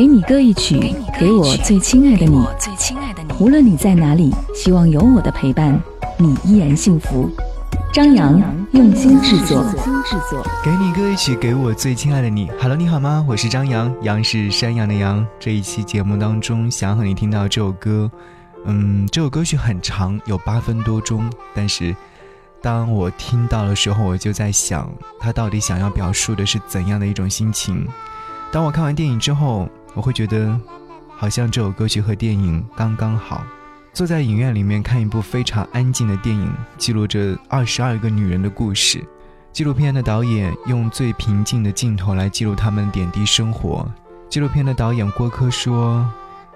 给你歌一曲，给我最亲爱的你。无论你在哪里，希望有我的陪伴，你依然幸福。张扬用心制作，给你歌一曲，给我最亲爱的你。Hello，你好吗？我是张扬，杨是山羊的羊。这一期节目当中，想和你听到这首歌，嗯，这首歌曲很长，有八分多钟。但是，当我听到的时候，我就在想，他到底想要表述的是怎样的一种心情？当我看完电影之后，我会觉得，好像这首歌曲和电影刚刚好。坐在影院里面看一部非常安静的电影，记录着二十二个女人的故事。纪录片的导演用最平静的镜头来记录她们点滴生活。纪录片的导演郭柯说：“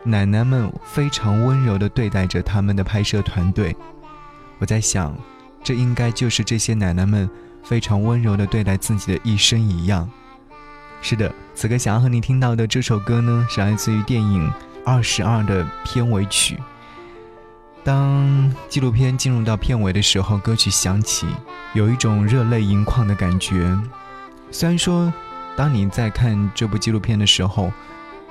奶奶们非常温柔地对待着他们的拍摄团队。”我在想，这应该就是这些奶奶们非常温柔地对待自己的一生一样。是的，此刻想要和你听到的这首歌呢，是来自于电影《二十二》的片尾曲。当纪录片进入到片尾的时候，歌曲响起，有一种热泪盈眶的感觉。虽然说，当你在看这部纪录片的时候，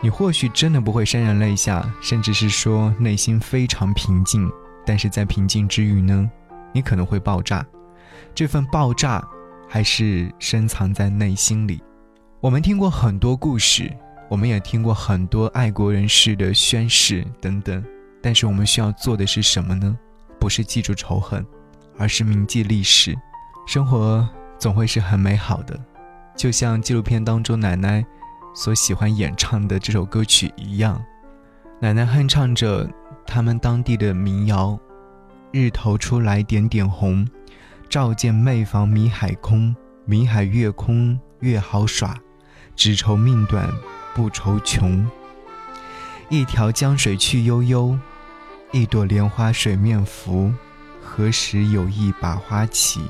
你或许真的不会潸然泪下，甚至是说内心非常平静，但是在平静之余呢，你可能会爆炸。这份爆炸，还是深藏在内心里。我们听过很多故事，我们也听过很多爱国人士的宣誓等等。但是我们需要做的是什么呢？不是记住仇恨，而是铭记历史。生活总会是很美好的，就像纪录片当中奶奶所喜欢演唱的这首歌曲一样。奶奶哼唱着他们当地的民谣：“日头出来点点红，照见妹房米海空。米海越空越好耍，只愁命短不愁穷。一条江水去悠悠。”一朵莲花水面浮，何时有意把花起？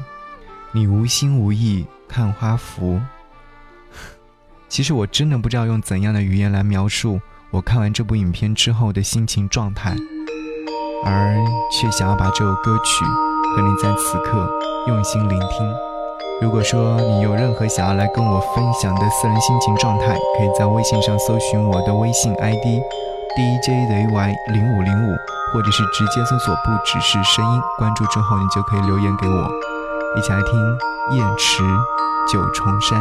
你无心无意看花浮。其实我真的不知道用怎样的语言来描述我看完这部影片之后的心情状态，而却想要把这首歌曲和你在此刻用心聆听。如果说你有任何想要来跟我分享的私人心情状态，可以在微信上搜寻我的微信 ID DJZY 零五零五。或者是直接搜索“不只是声音”，关注之后你就可以留言给我，一起来听《燕池九重山》。